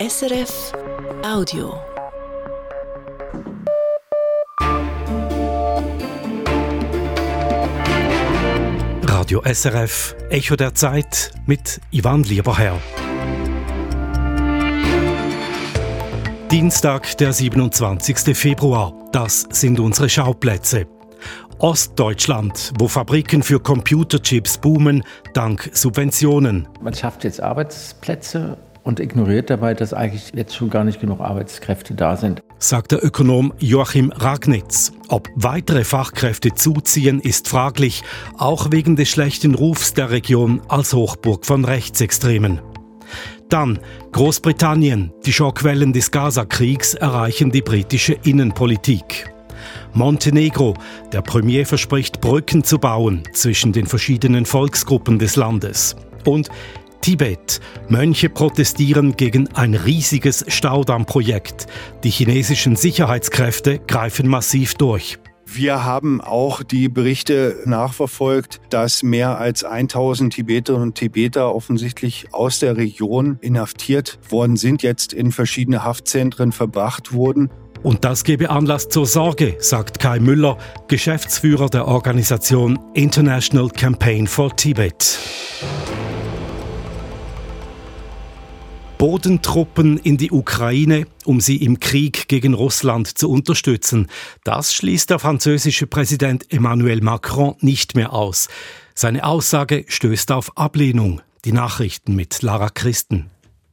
SRF Audio. Radio SRF Echo der Zeit mit Ivan Lieberherr. Dienstag, der 27. Februar. Das sind unsere Schauplätze. Ostdeutschland, wo Fabriken für Computerchips boomen, dank Subventionen. Man schafft jetzt Arbeitsplätze und ignoriert dabei, dass eigentlich jetzt schon gar nicht genug Arbeitskräfte da sind. Sagt der Ökonom Joachim Ragnitz. Ob weitere Fachkräfte zuziehen, ist fraglich, auch wegen des schlechten Rufs der Region als Hochburg von Rechtsextremen. Dann Großbritannien. Die Schockwellen des Gaza-Kriegs erreichen die britische Innenpolitik. Montenegro. Der Premier verspricht Brücken zu bauen zwischen den verschiedenen Volksgruppen des Landes. Und Tibet. Mönche protestieren gegen ein riesiges Staudammprojekt. Die chinesischen Sicherheitskräfte greifen massiv durch. Wir haben auch die Berichte nachverfolgt, dass mehr als 1000 Tibeterinnen und Tibeter offensichtlich aus der Region inhaftiert worden sind, jetzt in verschiedene Haftzentren verbracht wurden. Und das gebe Anlass zur Sorge, sagt Kai Müller, Geschäftsführer der Organisation International Campaign for Tibet. Bodentruppen in die Ukraine, um sie im Krieg gegen Russland zu unterstützen. Das schließt der französische Präsident Emmanuel Macron nicht mehr aus. Seine Aussage stößt auf Ablehnung. Die Nachrichten mit Lara Christen.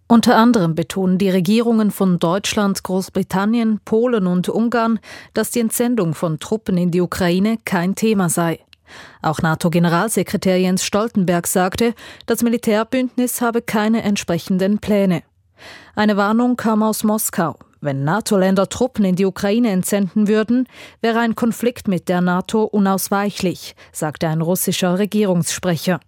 Unter anderem betonen die Regierungen von Deutschland, Großbritannien, Polen und Ungarn, dass die Entsendung von Truppen in die Ukraine kein Thema sei. Auch NATO-Generalsekretär Jens Stoltenberg sagte, das Militärbündnis habe keine entsprechenden Pläne. Eine Warnung kam aus Moskau. Wenn NATO-Länder Truppen in die Ukraine entsenden würden, wäre ein Konflikt mit der NATO unausweichlich, sagte ein russischer Regierungssprecher.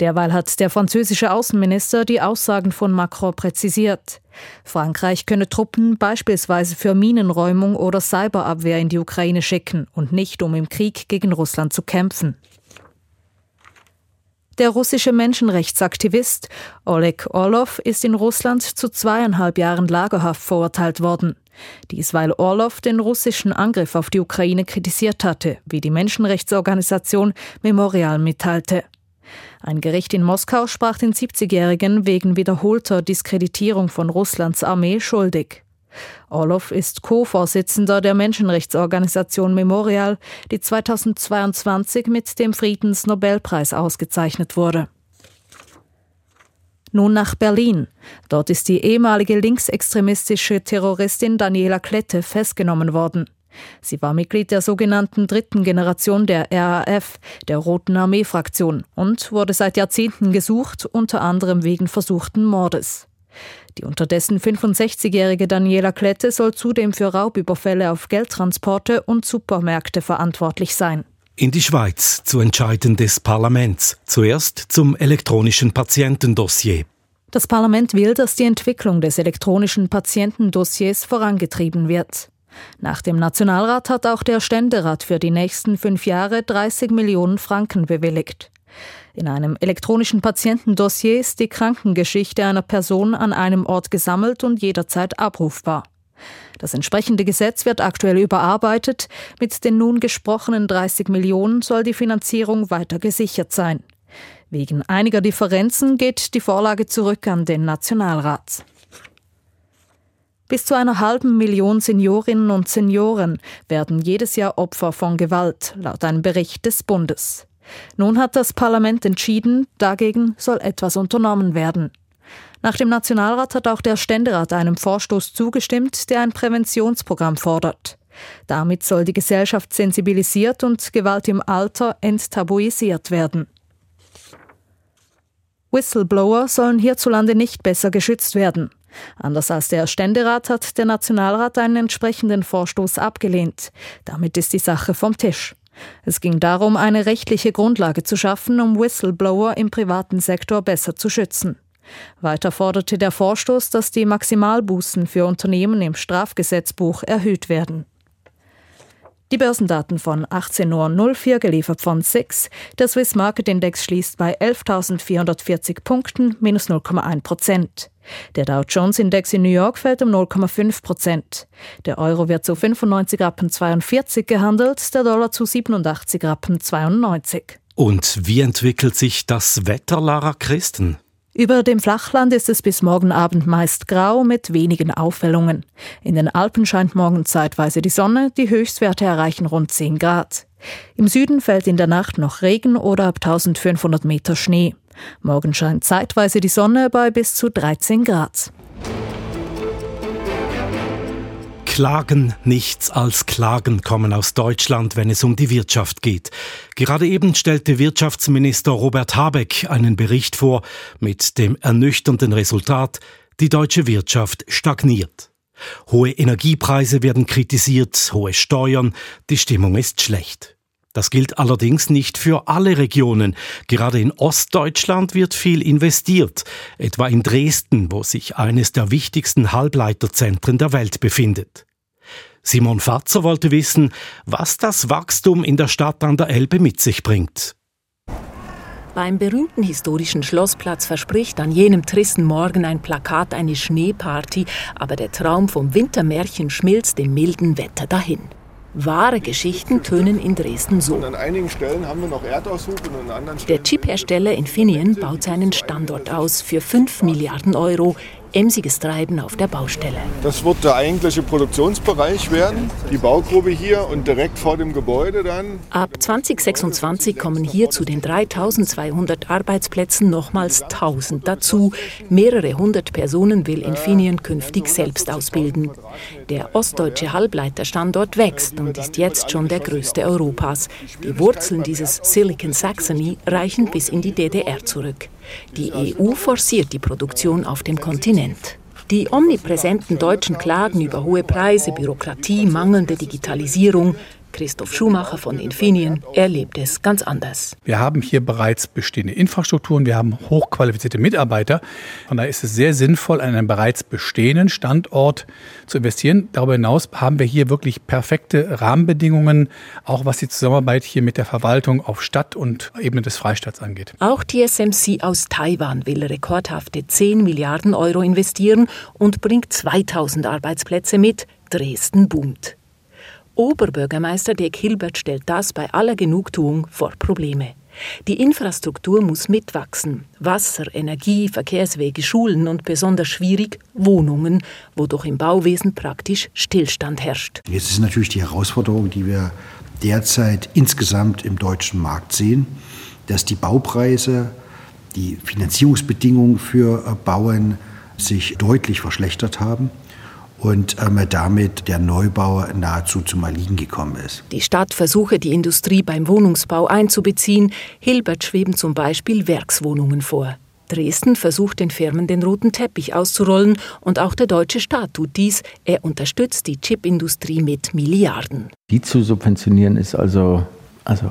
Derweil hat der französische Außenminister die Aussagen von Macron präzisiert. Frankreich könne Truppen beispielsweise für Minenräumung oder Cyberabwehr in die Ukraine schicken und nicht um im Krieg gegen Russland zu kämpfen. Der russische Menschenrechtsaktivist Oleg Orlov ist in Russland zu zweieinhalb Jahren Lagerhaft verurteilt worden. Dies, weil Orlov den russischen Angriff auf die Ukraine kritisiert hatte, wie die Menschenrechtsorganisation Memorial mitteilte. Ein Gericht in Moskau sprach den 70-Jährigen wegen wiederholter Diskreditierung von Russlands Armee schuldig. Orlov ist Co-Vorsitzender der Menschenrechtsorganisation Memorial, die 2022 mit dem Friedensnobelpreis ausgezeichnet wurde. Nun nach Berlin. Dort ist die ehemalige linksextremistische Terroristin Daniela Klette festgenommen worden. Sie war Mitglied der sogenannten dritten Generation der RAF, der Roten Armee-Fraktion, und wurde seit Jahrzehnten gesucht, unter anderem wegen versuchten Mordes. Die unterdessen 65-jährige Daniela Klette soll zudem für Raubüberfälle auf Geldtransporte und Supermärkte verantwortlich sein. In die Schweiz zu Entscheiden des Parlaments. Zuerst zum elektronischen Patientendossier. Das Parlament will, dass die Entwicklung des elektronischen Patientendossiers vorangetrieben wird. Nach dem Nationalrat hat auch der Ständerat für die nächsten fünf Jahre 30 Millionen Franken bewilligt. In einem elektronischen Patientendossier ist die Krankengeschichte einer Person an einem Ort gesammelt und jederzeit abrufbar. Das entsprechende Gesetz wird aktuell überarbeitet. Mit den nun gesprochenen 30 Millionen soll die Finanzierung weiter gesichert sein. Wegen einiger Differenzen geht die Vorlage zurück an den Nationalrat. Bis zu einer halben Million Seniorinnen und Senioren werden jedes Jahr Opfer von Gewalt, laut einem Bericht des Bundes. Nun hat das Parlament entschieden, dagegen soll etwas unternommen werden. Nach dem Nationalrat hat auch der Ständerat einem Vorstoß zugestimmt, der ein Präventionsprogramm fordert. Damit soll die Gesellschaft sensibilisiert und Gewalt im Alter enttabuisiert werden. Whistleblower sollen hierzulande nicht besser geschützt werden. Anders als der Ständerat hat der Nationalrat einen entsprechenden Vorstoß abgelehnt. Damit ist die Sache vom Tisch. Es ging darum, eine rechtliche Grundlage zu schaffen, um Whistleblower im privaten Sektor besser zu schützen. Weiter forderte der Vorstoß, dass die Maximalbußen für Unternehmen im Strafgesetzbuch erhöht werden. Die Börsendaten von 18.04 Uhr geliefert von SIX. Der Swiss Market Index schließt bei 11.440 Punkten, minus 0,1 Prozent. Der Dow Jones Index in New York fällt um 0,5 Prozent. Der Euro wird zu 95 Rappen 42 gehandelt, der Dollar zu 87 Rappen 92. Und wie entwickelt sich das Wetter, Lara Christen? Über dem Flachland ist es bis morgen Abend meist grau mit wenigen Aufhellungen. In den Alpen scheint morgen zeitweise die Sonne, die Höchstwerte erreichen rund 10 Grad. Im Süden fällt in der Nacht noch Regen oder ab 1500 Meter Schnee. Morgen scheint zeitweise die Sonne bei bis zu 13 Grad. Klagen, nichts als Klagen kommen aus Deutschland, wenn es um die Wirtschaft geht. Gerade eben stellte Wirtschaftsminister Robert Habeck einen Bericht vor mit dem ernüchternden Resultat, die deutsche Wirtschaft stagniert. Hohe Energiepreise werden kritisiert, hohe Steuern, die Stimmung ist schlecht. Das gilt allerdings nicht für alle Regionen. Gerade in Ostdeutschland wird viel investiert, etwa in Dresden, wo sich eines der wichtigsten Halbleiterzentren der Welt befindet. Simon Fatzer wollte wissen, was das Wachstum in der Stadt an der Elbe mit sich bringt. Beim berühmten historischen Schlossplatz verspricht an jenem tristen Morgen ein Plakat eine Schneeparty, aber der Traum vom Wintermärchen schmilzt im milden Wetter dahin. Wahre Geschichten tönen in Dresden so. an einigen Stellen haben wir noch Erdaushub und an anderen Stellen Der Chiphersteller Infineon baut seinen Standort aus für 5 Milliarden Euro emsiges Treiben auf der Baustelle. Das wird der eigentliche Produktionsbereich werden, die Baugrube hier und direkt vor dem Gebäude dann. Ab 2026 kommen hier zu den 3200 Arbeitsplätzen nochmals 1000 dazu. Mehrere hundert Personen will Infineon künftig selbst ausbilden. Der ostdeutsche Halbleiterstandort wächst und ist jetzt schon der größte Europas. Die Wurzeln dieses Silicon Saxony reichen bis in die DDR zurück. Die EU forciert die Produktion auf dem Kontinent. Die omnipräsenten deutschen Klagen über hohe Preise, Bürokratie, mangelnde Digitalisierung, Christoph Schumacher von Infineon erlebt es ganz anders. Wir haben hier bereits bestehende Infrastrukturen, wir haben hochqualifizierte Mitarbeiter. Von daher ist es sehr sinnvoll, an einem bereits bestehenden Standort zu investieren. Darüber hinaus haben wir hier wirklich perfekte Rahmenbedingungen, auch was die Zusammenarbeit hier mit der Verwaltung auf Stadt- und Ebene des Freistaats angeht. Auch TSMC aus Taiwan will rekordhafte 10 Milliarden Euro investieren und bringt 2000 Arbeitsplätze mit. Dresden boomt. Oberbürgermeister Dirk Hilbert stellt das bei aller Genugtuung vor Probleme. Die Infrastruktur muss mitwachsen. Wasser, Energie, Verkehrswege, Schulen und besonders schwierig Wohnungen, wodurch im Bauwesen praktisch Stillstand herrscht. Jetzt ist natürlich die Herausforderung, die wir derzeit insgesamt im deutschen Markt sehen, dass die Baupreise, die Finanzierungsbedingungen für Bauern sich deutlich verschlechtert haben und ähm, damit der Neubau nahezu zum Erliegen gekommen ist. Die Stadt versuche, die Industrie beim Wohnungsbau einzubeziehen. Hilbert schweben zum Beispiel Werkswohnungen vor. Dresden versucht den Firmen den roten Teppich auszurollen und auch der deutsche Staat tut dies. Er unterstützt die Chipindustrie mit Milliarden. Die zu subventionieren ist also, also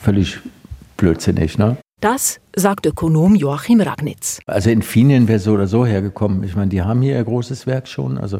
völlig blödsinnig. Ne? Das sagt Ökonom Joachim Ragnitz. Also Infineon wäre so oder so hergekommen. Ich meine, die haben hier ihr großes Werk schon. Also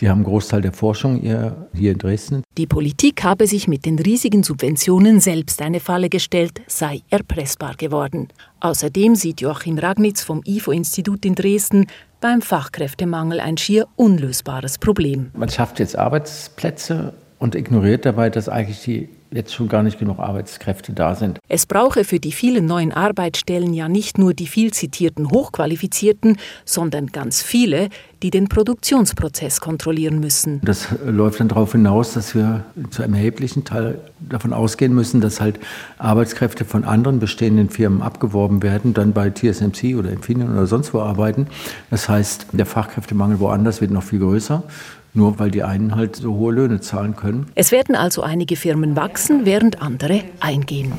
die haben einen Großteil der Forschung hier, hier in Dresden. Die Politik habe sich mit den riesigen Subventionen selbst eine Falle gestellt, sei erpressbar geworden. Außerdem sieht Joachim Ragnitz vom IFO-Institut in Dresden beim Fachkräftemangel ein schier unlösbares Problem. Man schafft jetzt Arbeitsplätze und ignoriert dabei, dass eigentlich die jetzt schon gar nicht genug Arbeitskräfte da sind. Es brauche für die vielen neuen Arbeitsstellen ja nicht nur die viel zitierten Hochqualifizierten, sondern ganz viele, die den Produktionsprozess kontrollieren müssen. Das läuft dann darauf hinaus, dass wir zu einem erheblichen Teil davon ausgehen müssen, dass halt Arbeitskräfte von anderen bestehenden Firmen abgeworben werden, dann bei TSMC oder Infineon oder sonst wo arbeiten. Das heißt, der Fachkräftemangel woanders wird noch viel größer nur weil die einen halt so hohe Löhne zahlen können. Es werden also einige Firmen wachsen, während andere eingehen.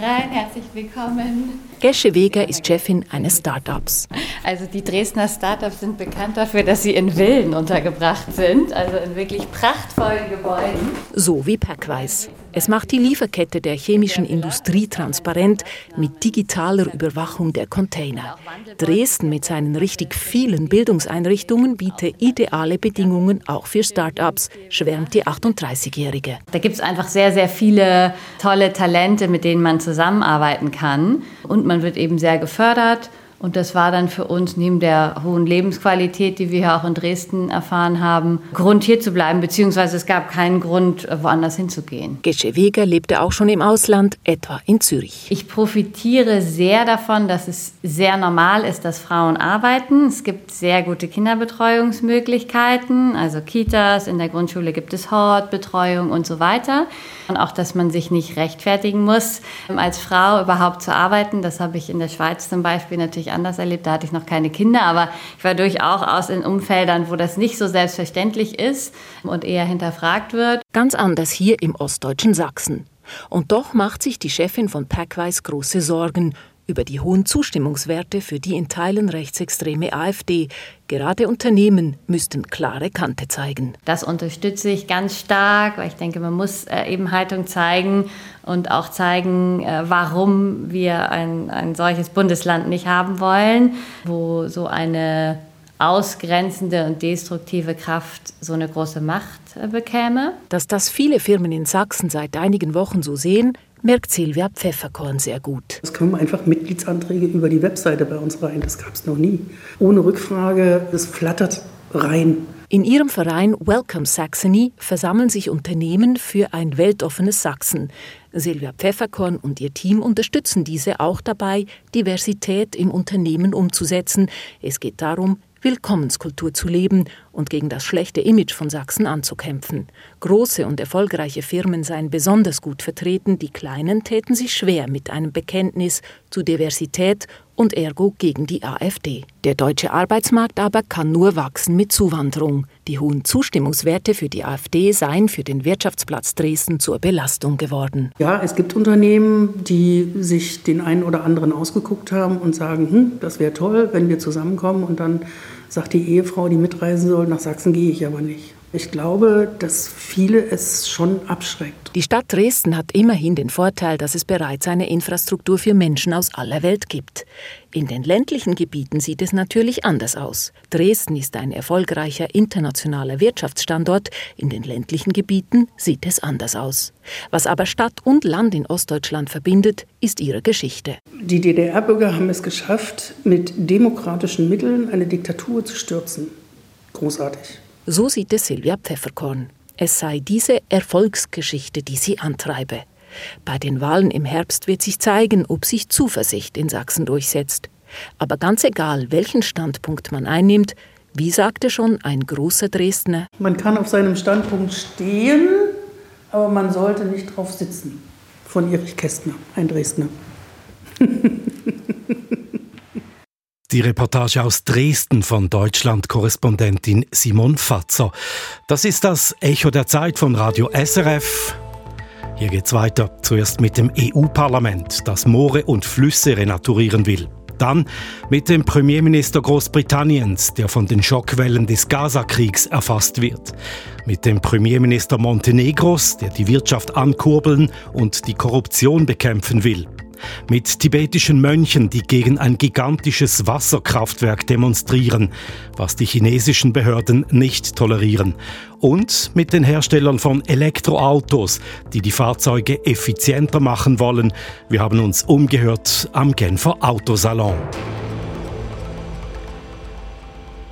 Rein, herzlich willkommen. Gesche Weger ist Chefin eines Startups. Also die Dresdner Startups sind bekannt dafür, dass sie in Villen untergebracht sind, also in wirklich prachtvollen Gebäuden. So wie Packwise. Es macht die Lieferkette der chemischen Industrie transparent mit digitaler Überwachung der Container. Dresden mit seinen richtig vielen Bildungseinrichtungen bietet ideale Bedingungen auch für Start-ups, schwärmt die 38-Jährige. Da gibt es einfach sehr, sehr viele tolle Talente, mit denen man zusammenarbeiten kann. Und man wird eben sehr gefördert. Und das war dann für uns neben der hohen Lebensqualität, die wir hier auch in Dresden erfahren haben, Grund hier zu bleiben, beziehungsweise es gab keinen Grund, woanders hinzugehen. Gesche Weger lebte auch schon im Ausland, etwa in Zürich. Ich profitiere sehr davon, dass es sehr normal ist, dass Frauen arbeiten. Es gibt sehr gute Kinderbetreuungsmöglichkeiten, also Kitas, in der Grundschule gibt es Hortbetreuung und so weiter. Und auch, dass man sich nicht rechtfertigen muss, als Frau überhaupt zu arbeiten. Das habe ich in der Schweiz zum Beispiel natürlich anders erlebt. Da hatte ich noch keine Kinder, aber ich war durchaus in Umfeldern, wo das nicht so selbstverständlich ist und eher hinterfragt wird. Ganz anders hier im ostdeutschen Sachsen. Und doch macht sich die Chefin von Packwise große Sorgen über die hohen Zustimmungswerte für die in Teilen rechtsextreme AfD. Gerade Unternehmen müssten klare Kante zeigen. Das unterstütze ich ganz stark, weil ich denke, man muss äh, eben Haltung zeigen und auch zeigen, äh, warum wir ein, ein solches Bundesland nicht haben wollen, wo so eine ausgrenzende und destruktive Kraft so eine große Macht äh, bekäme. Dass das viele Firmen in Sachsen seit einigen Wochen so sehen, merkt Silvia Pfefferkorn sehr gut. Es kommen einfach Mitgliedsanträge über die Webseite bei uns rein. Das gab es noch nie. Ohne Rückfrage, es flattert rein. In ihrem Verein Welcome Saxony versammeln sich Unternehmen für ein weltoffenes Sachsen. Silvia Pfefferkorn und ihr Team unterstützen diese auch dabei, Diversität im Unternehmen umzusetzen. Es geht darum, Willkommenskultur zu leben und gegen das schlechte Image von Sachsen anzukämpfen. Große und erfolgreiche Firmen seien besonders gut vertreten, die kleinen täten sich schwer mit einem Bekenntnis zu Diversität und ergo gegen die AfD. Der deutsche Arbeitsmarkt aber kann nur wachsen mit Zuwanderung. Die hohen Zustimmungswerte für die AfD seien für den Wirtschaftsplatz Dresden zur Belastung geworden. Ja, es gibt Unternehmen, die sich den einen oder anderen ausgeguckt haben und sagen, hm, das wäre toll, wenn wir zusammenkommen und dann sagt die Ehefrau, die mitreisen soll, nach Sachsen gehe ich aber nicht. Ich glaube, dass viele es schon abschreckt. Die Stadt Dresden hat immerhin den Vorteil, dass es bereits eine Infrastruktur für Menschen aus aller Welt gibt. In den ländlichen Gebieten sieht es natürlich anders aus. Dresden ist ein erfolgreicher internationaler Wirtschaftsstandort. In den ländlichen Gebieten sieht es anders aus. Was aber Stadt und Land in Ostdeutschland verbindet, ist ihre Geschichte. Die DDR-Bürger haben es geschafft, mit demokratischen Mitteln eine Diktatur zu stürzen. Großartig. So sieht es Silvia Pfefferkorn. Es sei diese Erfolgsgeschichte, die sie antreibe. Bei den Wahlen im Herbst wird sich zeigen, ob sich Zuversicht in Sachsen durchsetzt. Aber ganz egal, welchen Standpunkt man einnimmt, wie sagte schon ein großer Dresdner, man kann auf seinem Standpunkt stehen, aber man sollte nicht drauf sitzen. Von Erich Kästner, ein Dresdner. Die Reportage aus Dresden von Deutschland-Korrespondentin Simon Fatzer. Das ist das Echo der Zeit von Radio SRF. Hier geht's weiter. Zuerst mit dem EU-Parlament, das Moore und Flüsse renaturieren will. Dann mit dem Premierminister Großbritanniens, der von den Schockwellen des Gaza-Kriegs erfasst wird. Mit dem Premierminister Montenegros, der die Wirtschaft ankurbeln und die Korruption bekämpfen will mit tibetischen Mönchen, die gegen ein gigantisches Wasserkraftwerk demonstrieren, was die chinesischen Behörden nicht tolerieren. Und mit den Herstellern von Elektroautos, die die Fahrzeuge effizienter machen wollen. Wir haben uns umgehört am Genfer Autosalon.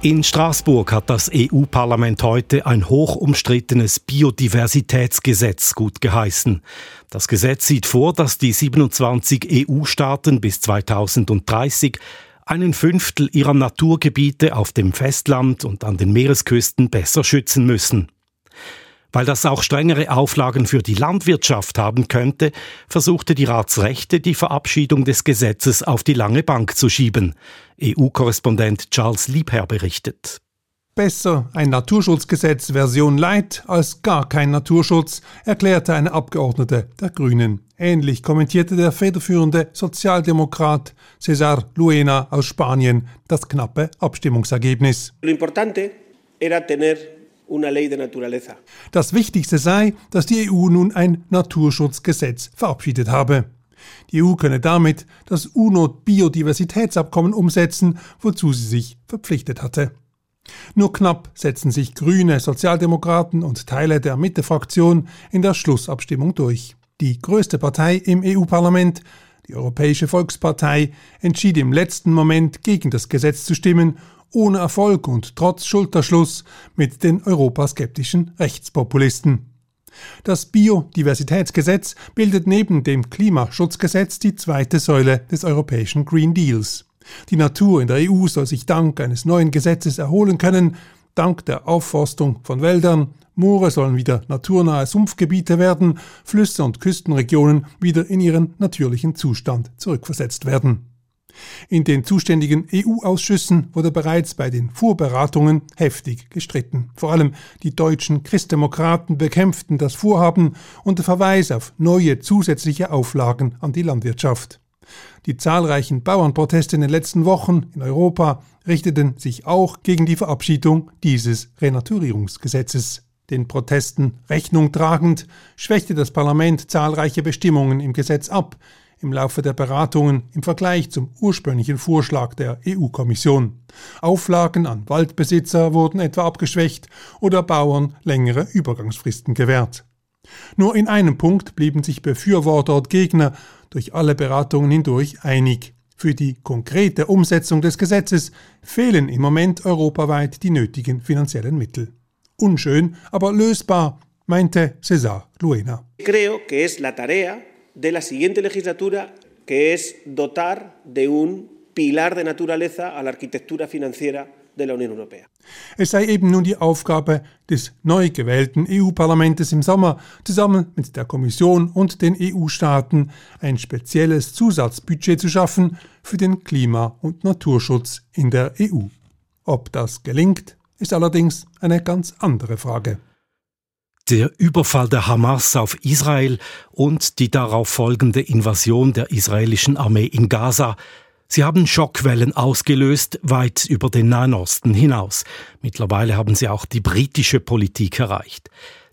In Straßburg hat das EU-Parlament heute ein hoch umstrittenes Biodiversitätsgesetz gut geheißen. Das Gesetz sieht vor, dass die 27 EU-Staaten bis 2030 einen Fünftel ihrer Naturgebiete auf dem Festland und an den Meeresküsten besser schützen müssen. Weil das auch strengere Auflagen für die Landwirtschaft haben könnte, versuchte die Ratsrechte die Verabschiedung des Gesetzes auf die lange Bank zu schieben. EU-Korrespondent Charles Liebherr berichtet. Besser ein Naturschutzgesetz Version Light als gar kein Naturschutz, erklärte eine Abgeordnete der Grünen. Ähnlich kommentierte der federführende Sozialdemokrat César Luena aus Spanien das knappe Abstimmungsergebnis. Lo importante era tener Das Wichtigste sei, dass die EU nun ein Naturschutzgesetz verabschiedet habe. Die EU könne damit das UNO-Biodiversitätsabkommen umsetzen, wozu sie sich verpflichtet hatte. Nur knapp setzen sich Grüne, Sozialdemokraten und Teile der Mitte-Fraktion in der Schlussabstimmung durch. Die größte Partei im EU-Parlament, die Europäische Volkspartei, entschied im letzten Moment gegen das Gesetz zu stimmen, ohne Erfolg und trotz Schulterschluss mit den europaskeptischen Rechtspopulisten. Das Biodiversitätsgesetz bildet neben dem Klimaschutzgesetz die zweite Säule des europäischen Green Deals. Die Natur in der EU soll sich dank eines neuen Gesetzes erholen können, dank der Aufforstung von Wäldern, Moore sollen wieder naturnahe Sumpfgebiete werden, Flüsse und Küstenregionen wieder in ihren natürlichen Zustand zurückversetzt werden. In den zuständigen EU-Ausschüssen wurde bereits bei den Vorberatungen heftig gestritten. Vor allem die deutschen Christdemokraten bekämpften das Vorhaben unter Verweis auf neue zusätzliche Auflagen an die Landwirtschaft. Die zahlreichen Bauernproteste in den letzten Wochen in Europa richteten sich auch gegen die Verabschiedung dieses Renaturierungsgesetzes. Den Protesten Rechnung tragend schwächte das Parlament zahlreiche Bestimmungen im Gesetz ab, im Laufe der Beratungen im Vergleich zum ursprünglichen Vorschlag der EU-Kommission. Auflagen an Waldbesitzer wurden etwa abgeschwächt oder Bauern längere Übergangsfristen gewährt. Nur in einem Punkt blieben sich Befürworter und Gegner durch alle Beratungen hindurch einig. Für die konkrete Umsetzung des Gesetzes fehlen im Moment europaweit die nötigen finanziellen Mittel. Unschön, aber lösbar, meinte César Luena. Creo que es la tarea de la siguiente legislatura, que es dotar de un pilar de naturaleza a la arquitectura financiera de la Unión Europea. Es sei eben nun die Aufgabe des neu gewählten EU-Parlaments im Sommer, zusammen mit der Kommission und den EU-Staaten ein spezielles Zusatzbudget zu schaffen für den Klima- und Naturschutz in der EU. Ob das gelingt, ist allerdings eine ganz andere Frage. Der Überfall der Hamas auf Israel und die darauf folgende Invasion der israelischen Armee in Gaza Sie haben Schockwellen ausgelöst, weit über den Nahen Osten hinaus. Mittlerweile haben sie auch die britische Politik erreicht.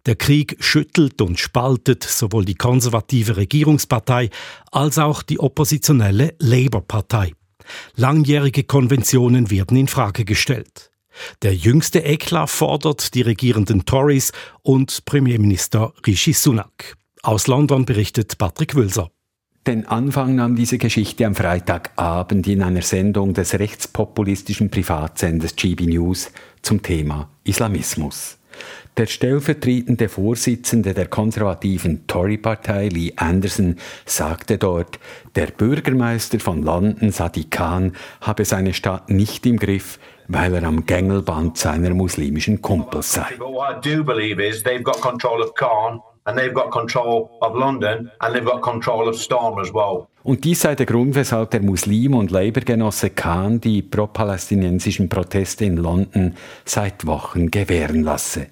Der Krieg schüttelt und spaltet sowohl die konservative Regierungspartei als auch die oppositionelle Labour-Partei. Langjährige Konventionen werden in Frage gestellt. Der jüngste Eklat fordert die regierenden Tories und Premierminister Rishi Sunak. Aus London berichtet Patrick Wülser. Den Anfang nahm diese Geschichte am Freitagabend in einer Sendung des rechtspopulistischen Privatsenders GB News zum Thema Islamismus. Der stellvertretende Vorsitzende der konservativen Tory-Partei, Lee Anderson, sagte dort, der Bürgermeister von London, Sadiq Khan, habe seine Stadt nicht im Griff, weil er am Gängelband seiner muslimischen Kumpels sei. Und dies sei der Grund, weshalb der Muslim und Labour-Genosse Khan die pro-palästinensischen Proteste in London seit Wochen gewähren lasse.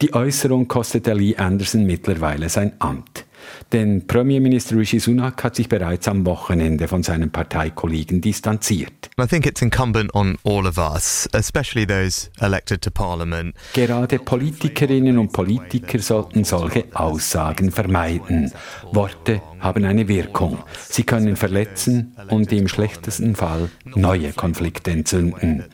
Die Äußerung kostete Lee Anderson mittlerweile sein Amt. Denn Premierminister Rishi Sunak hat sich bereits am Wochenende von seinen Parteikollegen distanziert. I think it's incumbent on all of us, especially those elected to parliament. Gerade Politikerinnen und Politiker sollten solche Aussagen vermeiden. Worte haben eine Wirkung. Sie können verletzen und im schlechtesten Fall neue Konflikte entzünden.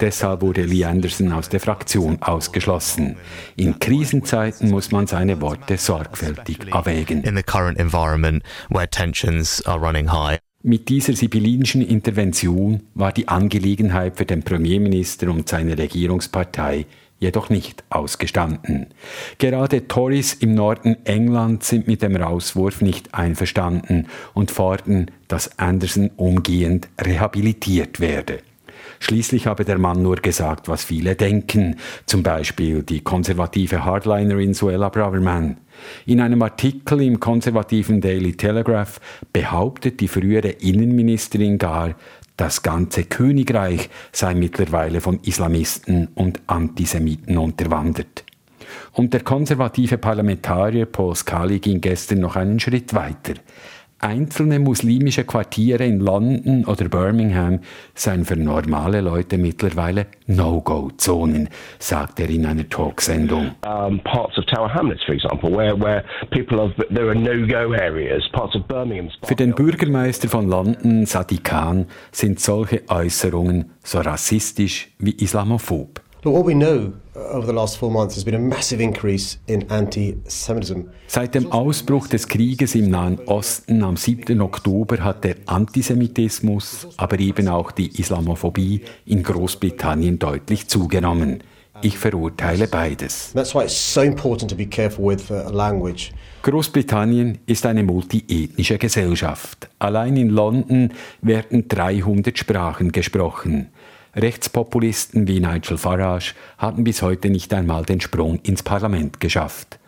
Deshalb wurde Lee Anderson aus der Fraktion ausgeschlossen. In Krisenzeiten muss man seine Worte sorgfältig abwägen. In the current environment where tensions are running high. Mit dieser sibyllinischen Intervention war die Angelegenheit für den Premierminister und seine Regierungspartei jedoch nicht ausgestanden. Gerade Tories im Norden England sind mit dem Rauswurf nicht einverstanden und fordern, dass Anderson umgehend rehabilitiert werde. Schließlich habe der Mann nur gesagt, was viele denken, zum Beispiel die konservative Hardlinerin Suella Braverman. In einem Artikel im konservativen Daily Telegraph behauptet die frühere Innenministerin gar, das ganze Königreich sei mittlerweile von Islamisten und Antisemiten unterwandert. Und der konservative Parlamentarier Paul Scully ging gestern noch einen Schritt weiter. Einzelne muslimische Quartiere in London oder Birmingham seien für normale Leute mittlerweile No-Go-Zonen, sagt er in einer Talksendung. Um, parts of Tower Hamlets, for example, where, where people have, there are no-go areas, parts of Birmingham. Für den Bürgermeister von London, Sadiq Khan, sind solche Äußerungen so rassistisch wie islamophob. Look, what we know over the last four months has been a massive increase in anti-Semitism. Seit dem Ausbruch des Krieges im Nahen Osten am 7. Oktober hat der Antisemitismus, aber eben auch die Islamophobie in Großbritannien deutlich zugenommen. Ich verurteile beides. That's why it's so important to be careful with uh, language. Großbritannien ist eine multiethnische Gesellschaft. Allein in London werden 300 Sprachen gesprochen. Rechtspopulisten wie Nigel Farage haben bis heute nicht einmal den Sprung ins Parlament geschafft.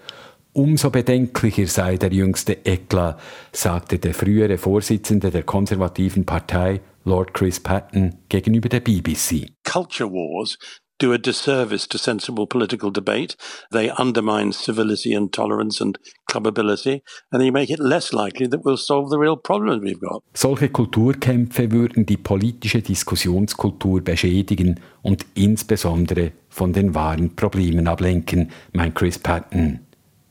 Umso bedenklicher sei der jüngste Eklat, sagte der frühere Vorsitzende der konservativen Partei, Lord Chris Patton, gegenüber der BBC. Culture wars do a disservice to sensible political debate. They undermine civility and tolerance and clubability, and they make it less likely that we'll solve the real problems we've got. Solche Kulturkämpfe würden die politische Diskussionskultur beschädigen und insbesondere von den wahren Problemen ablenken, meint Chris Patton.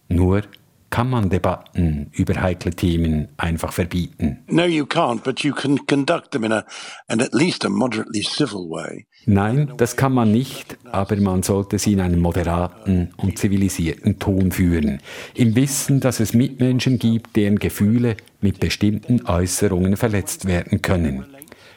Nur kann man Debatten über heikle Themen einfach verbieten. No, you can't, but you can conduct them in a, and at least a moderately civil way. Nein, das kann man nicht, aber man sollte sie in einem moderaten und zivilisierten Ton führen, im Wissen, dass es Mitmenschen gibt, deren Gefühle mit bestimmten Äußerungen verletzt werden können.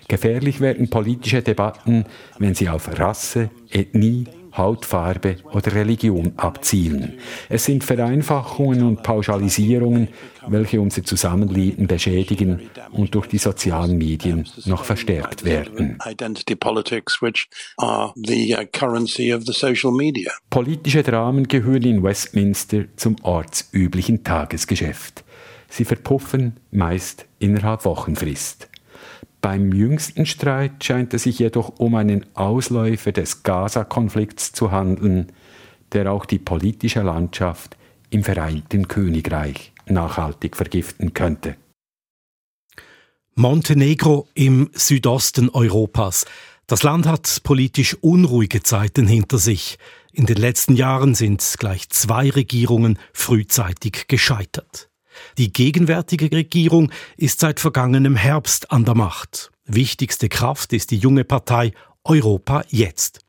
Gefährlich werden politische Debatten, wenn sie auf Rasse, Ethnie, Hautfarbe oder Religion abzielen. Es sind Vereinfachungen und Pauschalisierungen, welche unser Zusammenleben beschädigen und durch die sozialen Medien noch verstärkt werden. Uh, Politische Dramen gehören in Westminster zum ortsüblichen Tagesgeschäft. Sie verpuffen meist innerhalb Wochenfrist. Beim jüngsten Streit scheint es sich jedoch um einen Ausläufer des Gaza-Konflikts zu handeln, der auch die politische Landschaft im Vereinten Königreich nachhaltig vergiften könnte. Montenegro im Südosten Europas. Das Land hat politisch unruhige Zeiten hinter sich. In den letzten Jahren sind gleich zwei Regierungen frühzeitig gescheitert. Die gegenwärtige Regierung ist seit vergangenem Herbst an der Macht. Wichtigste Kraft ist die junge Partei Europa jetzt.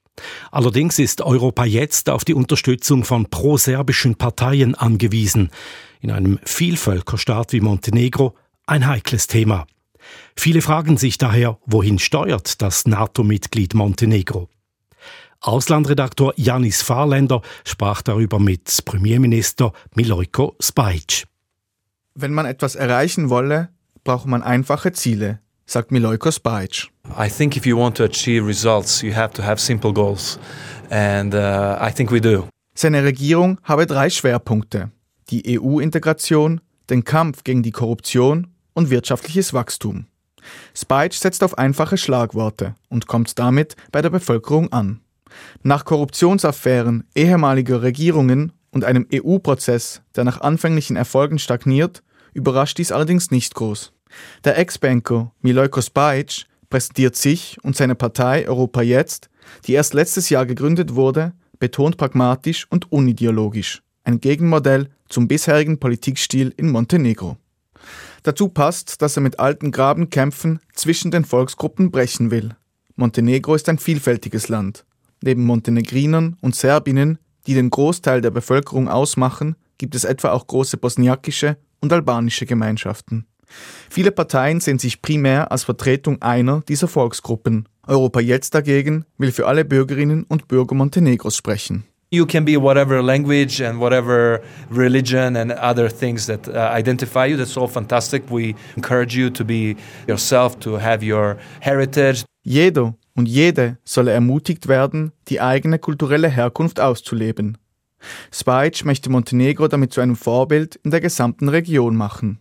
Allerdings ist Europa jetzt auf die Unterstützung von proserbischen Parteien angewiesen. In einem Vielvölkerstaat wie Montenegro ein heikles Thema. Viele fragen sich daher, wohin steuert das NATO-Mitglied Montenegro? Auslandredaktor Janis Fahrländer sprach darüber mit Premierminister Milojko Spajic. Wenn man etwas erreichen wolle, braucht man einfache Ziele, sagt Milojko Spajic. I think if you want to achieve results, you have to have simple goals. And uh, I think we do. Seine Regierung habe drei Schwerpunkte. Die EU-Integration, den Kampf gegen die Korruption und wirtschaftliches Wachstum. Spajic setzt auf einfache Schlagworte und kommt damit bei der Bevölkerung an. Nach Korruptionsaffären ehemaliger Regierungen und einem EU-Prozess, der nach anfänglichen Erfolgen stagniert, überrascht dies allerdings nicht groß. Der Ex-Banker Milojko Spajic präsentiert sich und seine Partei Europa Jetzt, die erst letztes Jahr gegründet wurde, betont pragmatisch und unideologisch, ein Gegenmodell zum bisherigen Politikstil in Montenegro. Dazu passt, dass er mit alten Grabenkämpfen zwischen den Volksgruppen brechen will. Montenegro ist ein vielfältiges Land. Neben Montenegrinern und Serbinnen die den Großteil der Bevölkerung ausmachen, gibt es etwa auch große bosniakische und albanische Gemeinschaften. Viele Parteien sehen sich primär als Vertretung einer dieser Volksgruppen. Europa jetzt dagegen will für alle Bürgerinnen und Bürger Montenegros sprechen. You can be whatever language and whatever religion and other things that uh, identify you. That's all fantastic. We encourage you to be yourself, to have your heritage. Jeder und jede solle ermutigt werden, die eigene kulturelle Herkunft auszuleben. Spajic möchte Montenegro damit zu einem Vorbild in der gesamten Region machen.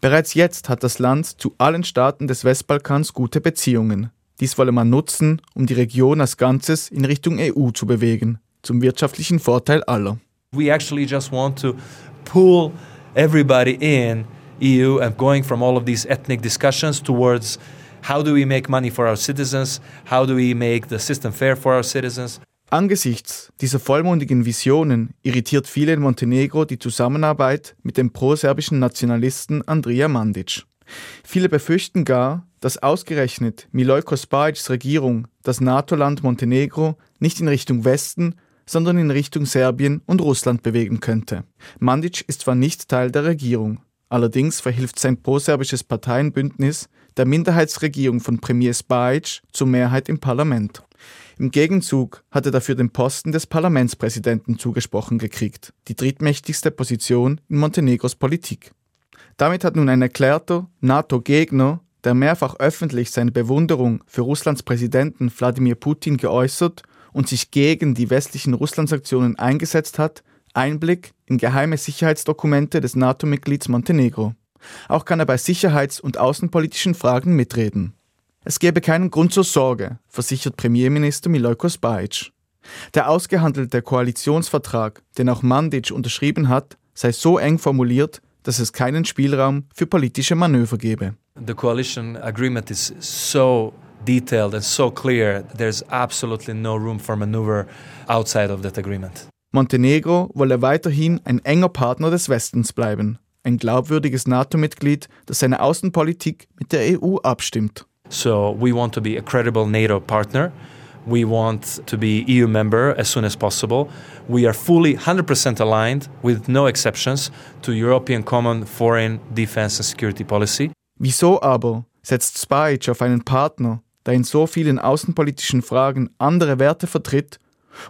Bereits jetzt hat das Land zu allen Staaten des Westbalkans gute Beziehungen. Dies wolle man nutzen, um die Region als Ganzes in Richtung EU zu bewegen, zum wirtschaftlichen Vorteil aller. We actually just want to pull everybody in EU and going from all of these ethnic discussions towards how do we make money for our citizens, how do we make the system fair for our citizens. Angesichts dieser vollmundigen Visionen irritiert viele in Montenegro die Zusammenarbeit mit dem proserbischen Nationalisten Andrija Mandic. Viele befürchten gar, dass ausgerechnet Milojko Spajics Regierung das NATO-Land Montenegro nicht in Richtung Westen, sondern in Richtung Serbien und Russland bewegen könnte. Mandic ist zwar nicht Teil der Regierung, allerdings verhilft sein proserbisches Parteienbündnis der Minderheitsregierung von Premier Spajic zur Mehrheit im Parlament. Im Gegenzug hat er dafür den Posten des Parlamentspräsidenten zugesprochen gekriegt, die drittmächtigste Position in Montenegros Politik. Damit hat nun ein erklärter NATO-Gegner, der mehrfach öffentlich seine Bewunderung für Russlands Präsidenten Wladimir Putin geäußert und sich gegen die westlichen Russland-Sanktionen eingesetzt hat, Einblick in geheime Sicherheitsdokumente des NATO-Mitglieds Montenegro. Auch kann er bei sicherheits- und außenpolitischen Fragen mitreden. Es gebe keinen Grund zur Sorge, versichert Premierminister Milojko Spajic. Der ausgehandelte Koalitionsvertrag, den auch Mandic unterschrieben hat, sei so eng formuliert, dass es keinen Spielraum für politische Manöver gebe. The coalition agreement is so detailed and so clear, there's absolutely no room for maneuver outside of that agreement. Montenegro wolle weiterhin ein enger Partner des Westens bleiben, ein glaubwürdiges NATO-Mitglied, das seine Außenpolitik mit der EU abstimmt. So we want to be a credible NATO partner. We want to be EU member as soon as possible. We are fully 100% aligned with no exceptions to European Common Foreign Defense and Security Policy. Wieso aber setzt Spajic auf einen Partner, der in so vielen außenpolitischen Fragen andere Werte vertritt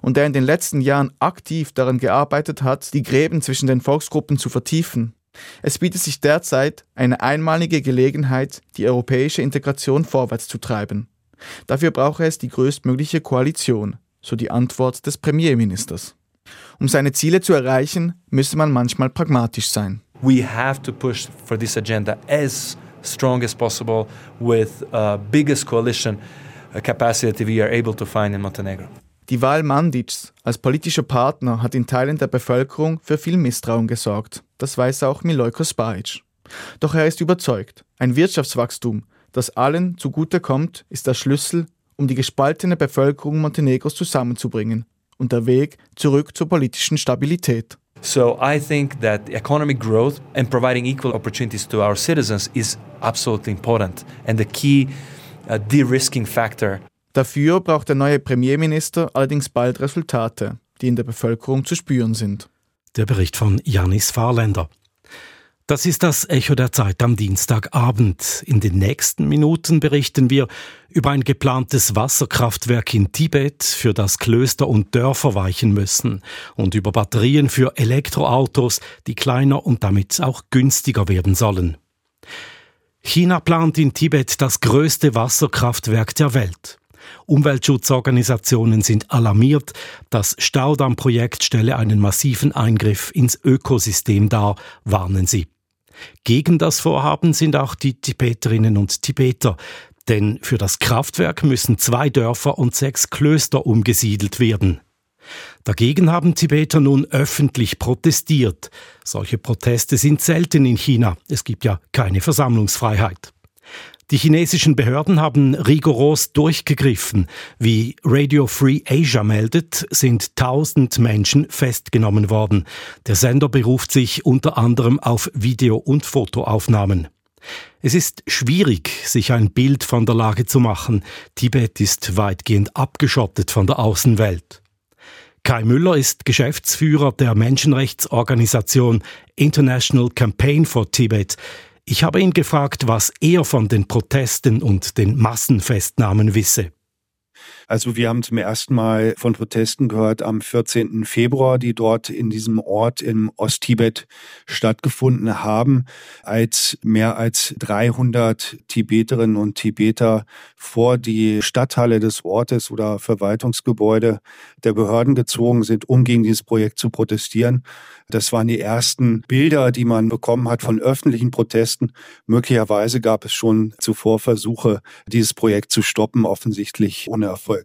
und der in den letzten Jahren aktiv daran gearbeitet hat, die Gräben zwischen den Volksgruppen zu vertiefen? Es bietet sich derzeit eine einmalige Gelegenheit, die europäische Integration vorwärts zu treiben. Dafür brauche es die größtmögliche Koalition, so die Antwort des Premierministers. Um seine Ziele zu erreichen, müsse man manchmal pragmatisch sein. We have to push for this agenda as strong as possible with uh, biggest coalition capacity that we are able to find in Montenegro. Die Wahl Mandics als politischer Partner hat in Teilen der Bevölkerung für viel Misstrauen gesorgt. Das weiß auch Milojko Spajic. Doch er ist überzeugt, ein Wirtschaftswachstum, das allen zugutekommt, ist der Schlüssel, um die gespaltene Bevölkerung Montenegros zusammenzubringen und der Weg zurück zur politischen Stabilität. So I think that economic growth and providing equal opportunities to our citizens is absolutely important and the key uh, de-risking factor Dafür braucht der neue Premierminister allerdings bald Resultate, die in der Bevölkerung zu spüren sind. Der Bericht von Janis Fahrländer. Das ist das Echo der Zeit am Dienstagabend. In den nächsten Minuten berichten wir über ein geplantes Wasserkraftwerk in Tibet, für das Klöster und Dörfer weichen müssen, und über Batterien für Elektroautos, die kleiner und damit auch günstiger werden sollen. China plant in Tibet das größte Wasserkraftwerk der Welt. Umweltschutzorganisationen sind alarmiert. Das Staudammprojekt stelle einen massiven Eingriff ins Ökosystem dar, warnen sie. Gegen das Vorhaben sind auch die Tibeterinnen und Tibeter, denn für das Kraftwerk müssen zwei Dörfer und sechs Klöster umgesiedelt werden. Dagegen haben Tibeter nun öffentlich protestiert. Solche Proteste sind selten in China. Es gibt ja keine Versammlungsfreiheit. Die chinesischen Behörden haben rigoros durchgegriffen. Wie Radio Free Asia meldet, sind tausend Menschen festgenommen worden. Der Sender beruft sich unter anderem auf Video- und Fotoaufnahmen. Es ist schwierig, sich ein Bild von der Lage zu machen. Tibet ist weitgehend abgeschottet von der Außenwelt. Kai Müller ist Geschäftsführer der Menschenrechtsorganisation International Campaign for Tibet. Ich habe ihn gefragt, was er von den Protesten und den Massenfestnahmen wisse. Also wir haben zum ersten Mal von Protesten gehört am 14. Februar, die dort in diesem Ort im Osttibet stattgefunden haben, als mehr als 300 Tibeterinnen und Tibeter vor die Stadthalle des Ortes oder Verwaltungsgebäude der Behörden gezogen sind, um gegen dieses Projekt zu protestieren. Das waren die ersten Bilder, die man bekommen hat von öffentlichen Protesten. Möglicherweise gab es schon zuvor Versuche, dieses Projekt zu stoppen, offensichtlich ohne Erfolg.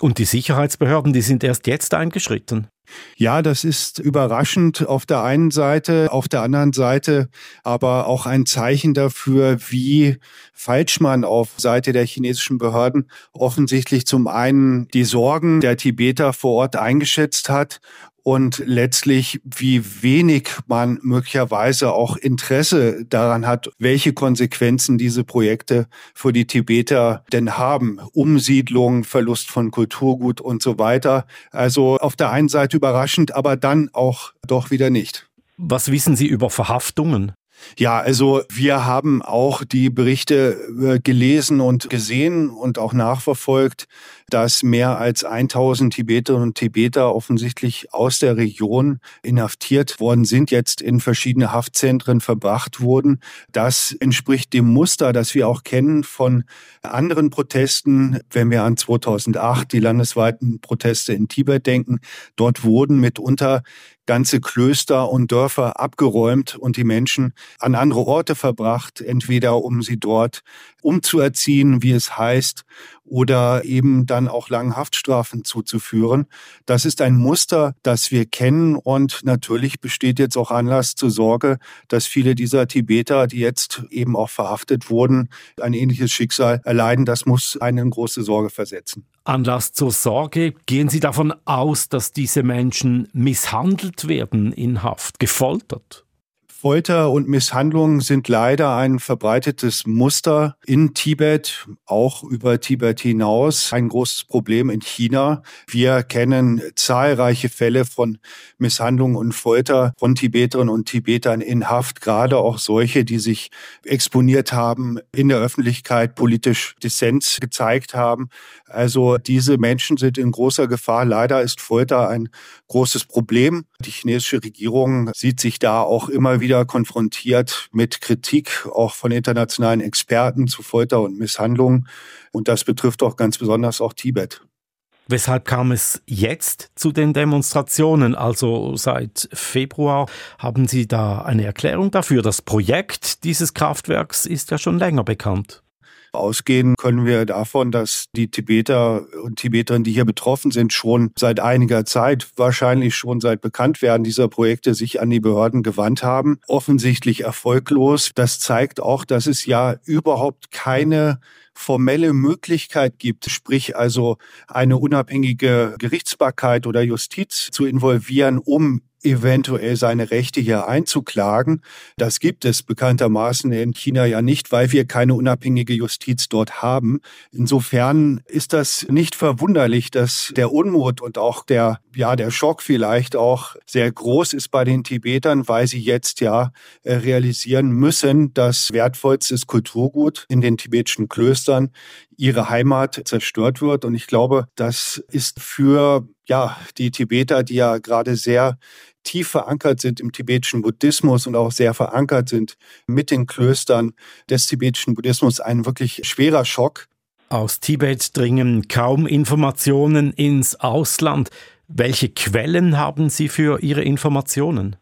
Und die Sicherheitsbehörden, die sind erst jetzt eingeschritten? Ja, das ist überraschend auf der einen Seite, auf der anderen Seite aber auch ein Zeichen dafür, wie falsch man auf Seite der chinesischen Behörden offensichtlich zum einen die Sorgen der Tibeter vor Ort eingeschätzt hat und letztlich, wie wenig man möglicherweise auch Interesse daran hat, welche Konsequenzen diese Projekte für die Tibeter denn haben. Umsiedlung, Verlust von Kulturgut und so weiter. Also auf der einen Seite überraschend, aber dann auch doch wieder nicht. Was wissen Sie über Verhaftungen? Ja, also wir haben auch die Berichte äh, gelesen und gesehen und auch nachverfolgt, dass mehr als 1000 Tibeterinnen und Tibeter offensichtlich aus der Region inhaftiert worden sind, jetzt in verschiedene Haftzentren verbracht wurden. Das entspricht dem Muster, das wir auch kennen von anderen Protesten, wenn wir an 2008 die landesweiten Proteste in Tibet denken. Dort wurden mitunter ganze Klöster und Dörfer abgeräumt und die Menschen an andere Orte verbracht, entweder um sie dort umzuerziehen, wie es heißt, oder eben dann auch lange Haftstrafen zuzuführen. Das ist ein Muster, das wir kennen und natürlich besteht jetzt auch Anlass zur Sorge, dass viele dieser Tibeter, die jetzt eben auch verhaftet wurden, ein ähnliches Schicksal erleiden. Das muss einen große Sorge versetzen. Anlass zur Sorge. Gehen Sie davon aus, dass diese Menschen misshandelt werden in Haft, gefoltert? Folter und Misshandlungen sind leider ein verbreitetes Muster in Tibet, auch über Tibet hinaus. Ein großes Problem in China. Wir kennen zahlreiche Fälle von Misshandlungen und Folter von Tibeterinnen und Tibetern in Haft, gerade auch solche, die sich exponiert haben, in der Öffentlichkeit politisch Dissens gezeigt haben. Also diese Menschen sind in großer Gefahr. Leider ist Folter ein großes Problem. Die chinesische Regierung sieht sich da auch immer wieder konfrontiert mit Kritik, auch von internationalen Experten zu Folter und Misshandlungen. Und das betrifft auch ganz besonders auch Tibet. Weshalb kam es jetzt zu den Demonstrationen? Also seit Februar haben Sie da eine Erklärung dafür? Das Projekt dieses Kraftwerks ist ja schon länger bekannt. Ausgehen können wir davon, dass die Tibeter und Tibeterinnen, die hier betroffen sind, schon seit einiger Zeit, wahrscheinlich schon seit Bekanntwerden dieser Projekte, sich an die Behörden gewandt haben. Offensichtlich erfolglos. Das zeigt auch, dass es ja überhaupt keine formelle Möglichkeit gibt, sprich also eine unabhängige Gerichtsbarkeit oder Justiz zu involvieren, um eventuell seine Rechte hier einzuklagen. Das gibt es bekanntermaßen in China ja nicht, weil wir keine unabhängige Justiz dort haben. Insofern ist das nicht verwunderlich, dass der Unmut und auch der, ja, der Schock vielleicht auch sehr groß ist bei den Tibetern, weil sie jetzt ja äh, realisieren müssen, dass wertvollstes Kulturgut in den tibetischen Klöstern ihre Heimat zerstört wird. Und ich glaube, das ist für ja, die Tibeter, die ja gerade sehr tief verankert sind im tibetischen Buddhismus und auch sehr verankert sind mit den Klöstern des tibetischen Buddhismus, ein wirklich schwerer Schock. Aus Tibet dringen kaum Informationen ins Ausland. Welche Quellen haben Sie für Ihre Informationen?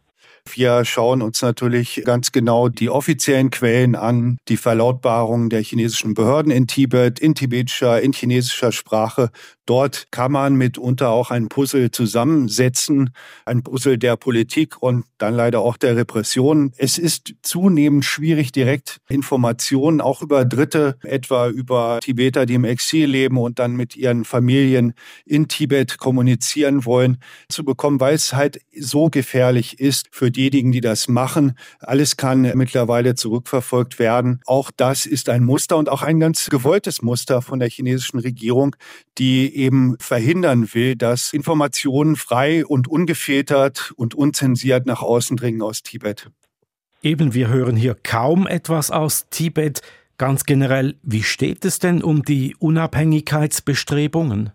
Wir schauen uns natürlich ganz genau die offiziellen Quellen an, die Verlautbarungen der chinesischen Behörden in Tibet, in tibetischer, in chinesischer Sprache. Dort kann man mitunter auch ein Puzzle zusammensetzen, ein Puzzle der Politik und dann leider auch der Repression. Es ist zunehmend schwierig, direkt Informationen auch über Dritte, etwa über Tibeter, die im Exil leben und dann mit ihren Familien in Tibet kommunizieren wollen, zu bekommen, weil es halt so gefährlich ist für diejenigen, die das machen. Alles kann mittlerweile zurückverfolgt werden. Auch das ist ein Muster und auch ein ganz gewolltes Muster von der chinesischen Regierung, die eben verhindern will, dass Informationen frei und ungefiltert und unzensiert nach außen dringen aus Tibet. Eben, wir hören hier kaum etwas aus Tibet. Ganz generell, wie steht es denn um die Unabhängigkeitsbestrebungen?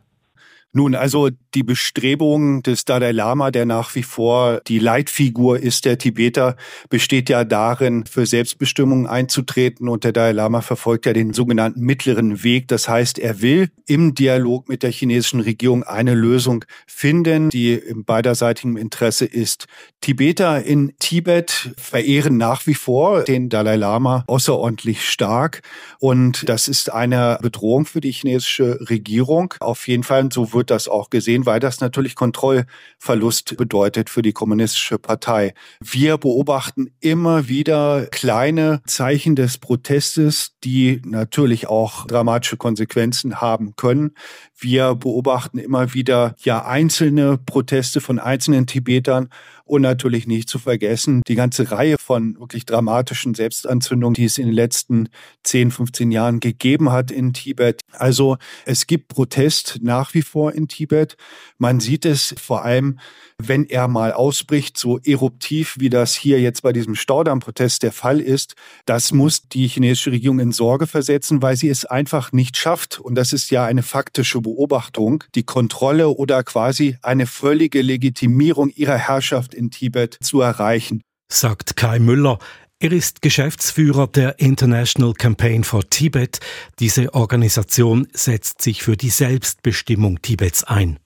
Nun, also die Bestrebung des Dalai Lama, der nach wie vor die Leitfigur ist der Tibeter, besteht ja darin, für Selbstbestimmung einzutreten. Und der Dalai Lama verfolgt ja den sogenannten mittleren Weg. Das heißt, er will im Dialog mit der chinesischen Regierung eine Lösung finden, die im beiderseitigen Interesse ist. Tibeter in Tibet verehren nach wie vor den Dalai Lama außerordentlich stark. Und das ist eine Bedrohung für die chinesische Regierung. Auf jeden Fall, so wird das auch gesehen weil das natürlich Kontrollverlust bedeutet für die kommunistische Partei. Wir beobachten immer wieder kleine Zeichen des Protestes, die natürlich auch dramatische Konsequenzen haben können. Wir beobachten immer wieder ja einzelne Proteste von einzelnen Tibetern und natürlich nicht zu vergessen die ganze Reihe von wirklich dramatischen Selbstanzündungen, die es in den letzten 10, 15 Jahren gegeben hat in Tibet. Also es gibt Protest nach wie vor in Tibet. Man sieht es vor allem wenn er mal ausbricht, so eruptiv, wie das hier jetzt bei diesem Staudamm-Protest der Fall ist, das muss die chinesische Regierung in Sorge versetzen, weil sie es einfach nicht schafft. Und das ist ja eine faktische Beobachtung, die Kontrolle oder quasi eine völlige Legitimierung ihrer Herrschaft in Tibet zu erreichen. Sagt Kai Müller. Er ist Geschäftsführer der International Campaign for Tibet. Diese Organisation setzt sich für die Selbstbestimmung Tibets ein.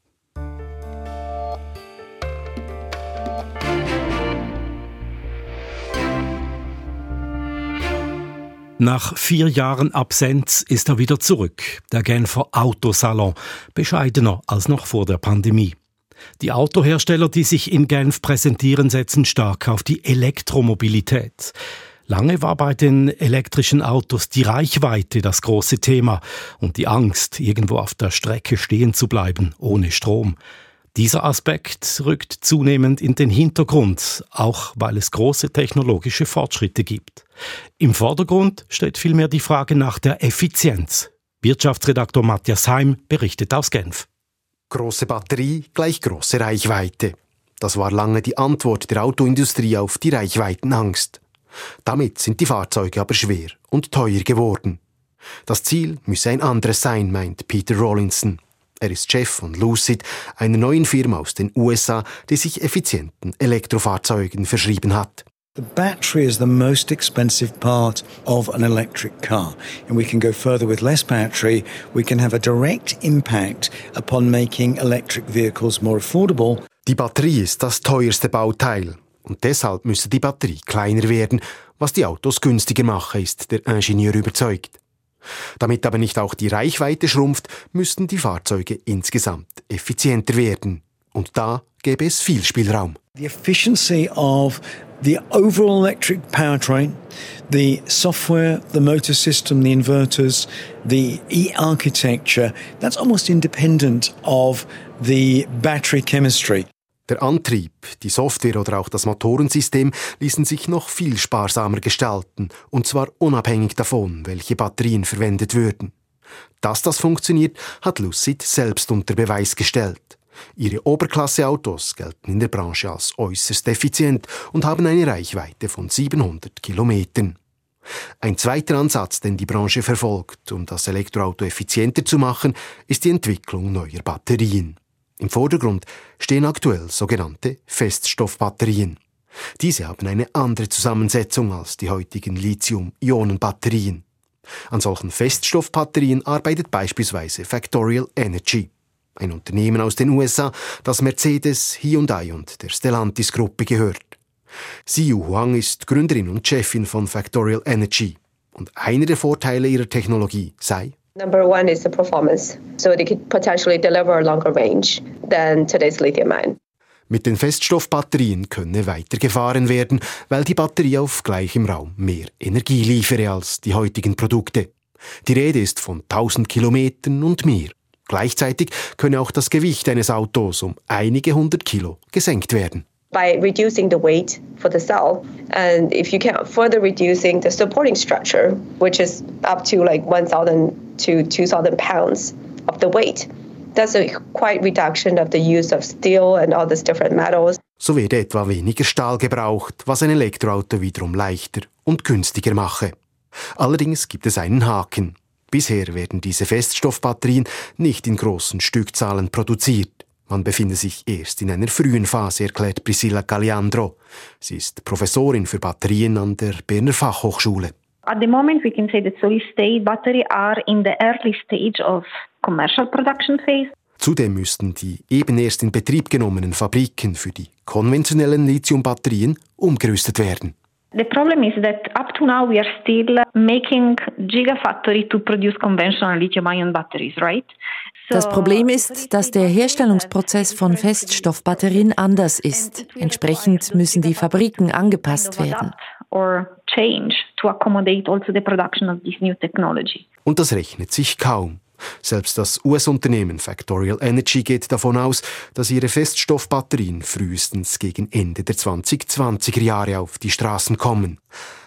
Nach vier Jahren Absenz ist er wieder zurück. Der Genfer Autosalon, bescheidener als noch vor der Pandemie. Die Autohersteller, die sich in Genf präsentieren, setzen stark auf die Elektromobilität. Lange war bei den elektrischen Autos die Reichweite das große Thema und die Angst, irgendwo auf der Strecke stehen zu bleiben, ohne Strom. Dieser Aspekt rückt zunehmend in den Hintergrund, auch weil es große technologische Fortschritte gibt. Im Vordergrund steht vielmehr die Frage nach der Effizienz. Wirtschaftsredaktor Matthias Heim berichtet aus Genf. Große Batterie gleich große Reichweite. Das war lange die Antwort der Autoindustrie auf die Reichweitenangst. Damit sind die Fahrzeuge aber schwer und teuer geworden. Das Ziel müsse ein anderes sein, meint Peter Rawlinson. Er ist Chef von Lucid, einer neuen Firma aus den USA, die sich effizienten Elektrofahrzeugen verschrieben hat. The battery is the most expensive part of an electric car. And we can go further with less battery. We can have a direct impact upon making electric vehicles more affordable. Die Batterie ist das teuerste Bauteil. Und deshalb müsse die Batterie kleiner werden, was die Autos günstiger mache, ist der Ingenieur überzeugt. Damit aber nicht auch die Reichweite schrumpft, müssten die Fahrzeuge insgesamt effizienter werden. Und da gäbe es viel Spielraum. The efficiency of the overall electric powertrain, the software, the motor system, the inverters, the e-architecture, that's almost independent of the battery chemistry. Der Antrieb, die Software oder auch das Motorensystem ließen sich noch viel sparsamer gestalten, und zwar unabhängig davon, welche Batterien verwendet würden. Dass das funktioniert, hat Lucid selbst unter Beweis gestellt. Ihre Oberklasse-Autos gelten in der Branche als äußerst effizient und haben eine Reichweite von 700 Kilometern. Ein zweiter Ansatz, den die Branche verfolgt, um das Elektroauto effizienter zu machen, ist die Entwicklung neuer Batterien. Im Vordergrund stehen aktuell sogenannte Feststoffbatterien. Diese haben eine andere Zusammensetzung als die heutigen Lithium-Ionen-Batterien. An solchen Feststoffbatterien arbeitet beispielsweise Factorial Energy, ein Unternehmen aus den USA, das Mercedes, Hyundai und der Stellantis-Gruppe gehört. Xiu Huang ist Gründerin und Chefin von Factorial Energy. Und einer der Vorteile ihrer Technologie sei Number one is the performance. So they could potentially deliver a longer range than today's lithium ion. Mit den Feststoffbatterien könne weitergefahren werden, weil die Batterie auf gleichem Raum mehr Energie liefere als die heutigen Produkte. Die Rede ist von 1000 Kilometern und mehr. Gleichzeitig könne auch das Gewicht eines Autos um einige hundert Kilo gesenkt werden. By reducing the weight for the cell. And if you can further reducing the supporting structure, which is up to like 1,000 to 2,000 pounds of the weight, that's a quite reduction of the use of steel and all these different metals. So werde etwa weniger Stahl gebraucht, was ein Elektroauto wiederum leichter und günstiger mache. Allerdings gibt es einen Haken. Bisher werden diese Feststoffbatterien nicht in großen Stückzahlen produziert. Man befinde sich erst in einer frühen Phase, erklärt Priscilla Caliandro. Sie ist Professorin für Batterien an der Berner Fachhochschule. At the moment, we can say that solid state battery are in the early stage of commercial production phase. Zudem müssten die eben erst in Betrieb genommenen Fabriken für die konventionellen Lithiumbatterien umgerüstet werden. The problem is that up to now we are still making gigafactory to produce conventional lithium-ion batteries, right? Das Problem ist, dass der Herstellungsprozess von Feststoffbatterien anders ist. Entsprechend müssen die Fabriken angepasst werden. Also Und das rechnet sich kaum. Selbst das US-Unternehmen Factorial Energy geht davon aus, dass ihre Feststoffbatterien frühestens gegen Ende der 2020er Jahre auf die Straßen kommen.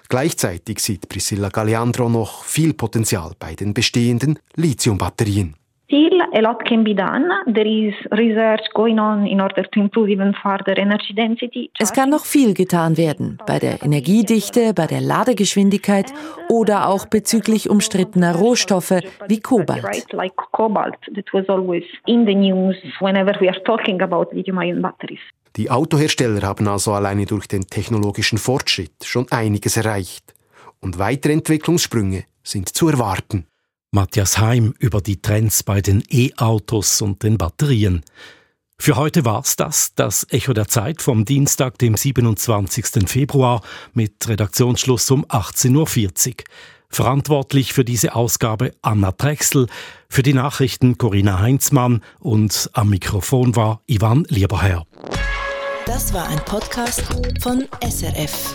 Gleichzeitig sieht Priscilla Galeandro noch viel Potenzial bei den bestehenden Lithiumbatterien still a lot can be done. There is research going on in order to improve even further energy density. Es kann noch viel getan werden bei der Energiedichte, bei der Ladegeschwindigkeit oder auch bezüglich umstrittener Rohstoffe wie Kobalt. Like cobalt that was always in the news whenever we are talking about lithium-ion batteries. Die Autohersteller haben also alleine durch den technologischen Fortschritt schon einiges erreicht. Und weitere Entwicklungssprünge sind zu erwarten. Matthias Heim über die Trends bei den E-Autos und den Batterien. Für heute war's das, das Echo der Zeit vom Dienstag, dem 27. Februar mit Redaktionsschluss um 18.40 Uhr. Verantwortlich für diese Ausgabe Anna Drechsel, für die Nachrichten Corinna Heinzmann und am Mikrofon war Ivan Lieberherr. Das war ein Podcast von SRF.